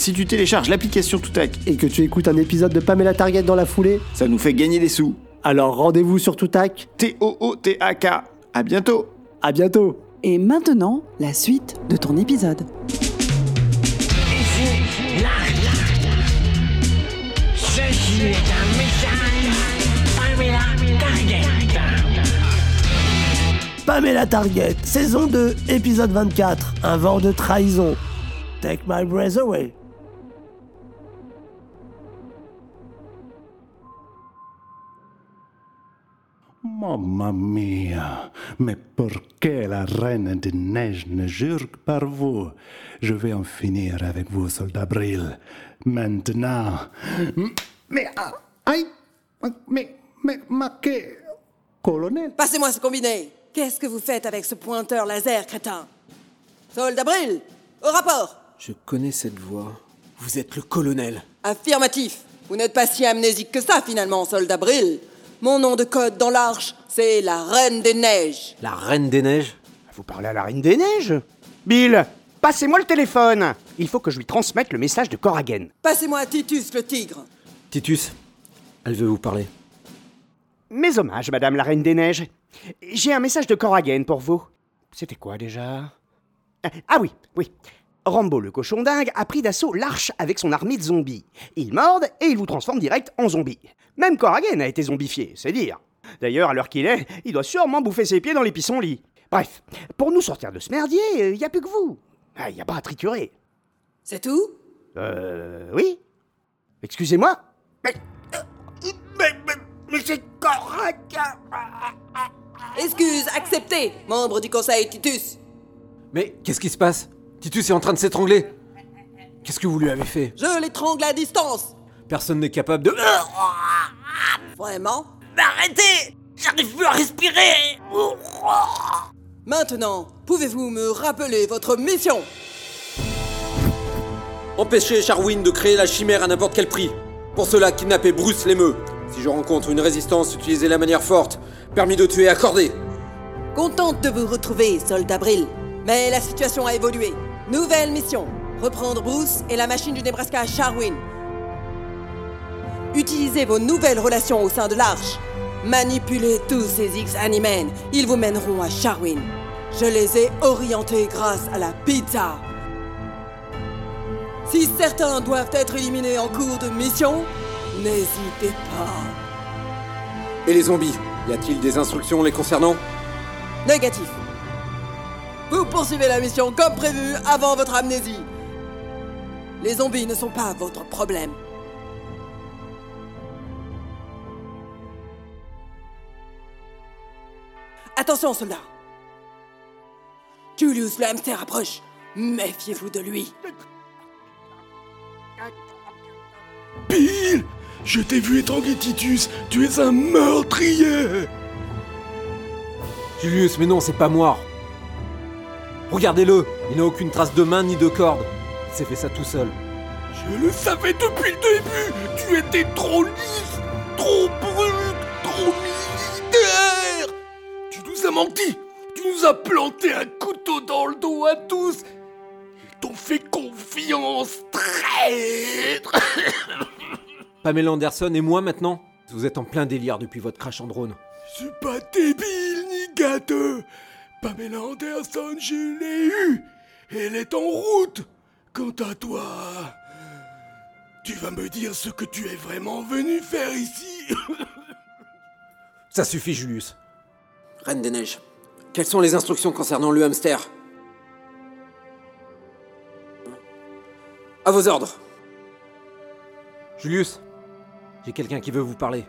Si tu télécharges l'application Toutac, Et que tu écoutes un épisode de Pamela Target dans la foulée, ça nous fait gagner des sous. alors rendez-vous sur Toutac. T-O-O-T-A-K. À bientôt À bientôt Et maintenant, la suite de ton épisode. Ici, là. Ceci est un message. Pamela Target. Pamela Target, saison 2, épisode 24, un vent de trahison. Take my breath away. Mamma mia, mais pourquoi la reine des neiges ne jure que par vous Je vais en finir avec vous, soldat Bril. Maintenant. Mais, ah, aïe Mais, mais, ma que. Colonel Passez-moi ce combiné. Qu'est-ce que vous faites avec ce pointeur laser, crétin? Soldat Bril, au rapport. Je connais cette voix. Vous êtes le colonel. Affirmatif. Vous n'êtes pas si amnésique que ça, finalement, soldat Bril. Mon nom de code dans l'arche, c'est la Reine des Neiges. La reine des neiges Vous parlez à la Reine des Neiges Bill, passez-moi le téléphone Il faut que je lui transmette le message de Corrigan. Passez-moi Titus le tigre. Titus, elle veut vous parler. Mes hommages, Madame la Reine des Neiges. J'ai un message de Corrigan pour vous. C'était quoi déjà? Ah ah oui, oui. Rambo le cochon dingue a pris d'assaut l'arche avec son armée de zombies. Il morde et il vous transforme direct en zombie. Même Corrigan a été zombifié, c'est dire. D'ailleurs, à l'heure qu'il est, il doit sûrement bouffer ses pieds dans les pissenlits. Bref, pour nous sortir de ce merdier, il n'y a plus que vous. Il n'y a pas à triturer. C'est tout? Euh, oui Excusez-moi Mais, mais, mais, mais c'est Corrigan Excuse acceptée, membre du conseil Titus. Mais qu'est-ce qui se passe? Titus est en train de s'étrangler. Qu'est-ce que vous lui avez fait? Je l'étrangle à distance. Personne n'est capable de... Vraiment? Arrêtez J'arrive plus à respirer Maintenant, pouvez-vous me rappeler votre mission? Empêcher Charwin de créer la chimère à n'importe quel prix. Pour cela, kidnapper Bruce l'émeu. Si je rencontre une résistance, utilisez la manière forte. Permis de tuer accordé. Contente de vous retrouver, soldat Brill. Mais la situation a évolué. Nouvelle mission. Reprendre Bruce et la machine du Nebraska à Charwin. Utilisez vos nouvelles relations au sein de l'Arche. Manipulez tous ces X-Animen. Ils vous mèneront à Charwin. Je les ai orientés grâce à la pizza. Si certains doivent être éliminés en cours de mission, n'hésitez pas. Et les zombies Y a-t-il des instructions les concernant? Négatif. Vous poursuivez la mission comme prévu avant votre amnésie. Les zombies ne sont pas votre problème. Attention, soldats. Julius le hamster approche. Méfiez-vous de lui. Bill Je t'ai vu étrangler Titus Tu es un meurtrier Julius, mais non, c'est pas moi. Regardez-le, il n'a aucune trace de main ni de corde. Il s'est fait ça tout seul. Je le savais depuis le début Tu étais trop lisse, trop brute, trop militaire Tu nous as menti Tu nous as planté un couteau dans le dos à tous Ils t'ont fait confiance, traître Pamela Anderson et moi maintenant Vous êtes en plein délire depuis votre crash en drone. Je suis pas débile ni gâteux Pamela Anderson, je l'ai eue Elle est en route Quant à toi... Tu vas me dire ce que tu es vraiment venu faire ici Ça suffit, Julius. Reine des Neiges. Quelles sont les instructions concernant le hamster? À vos ordres. Julius, j'ai quelqu'un qui veut vous parler.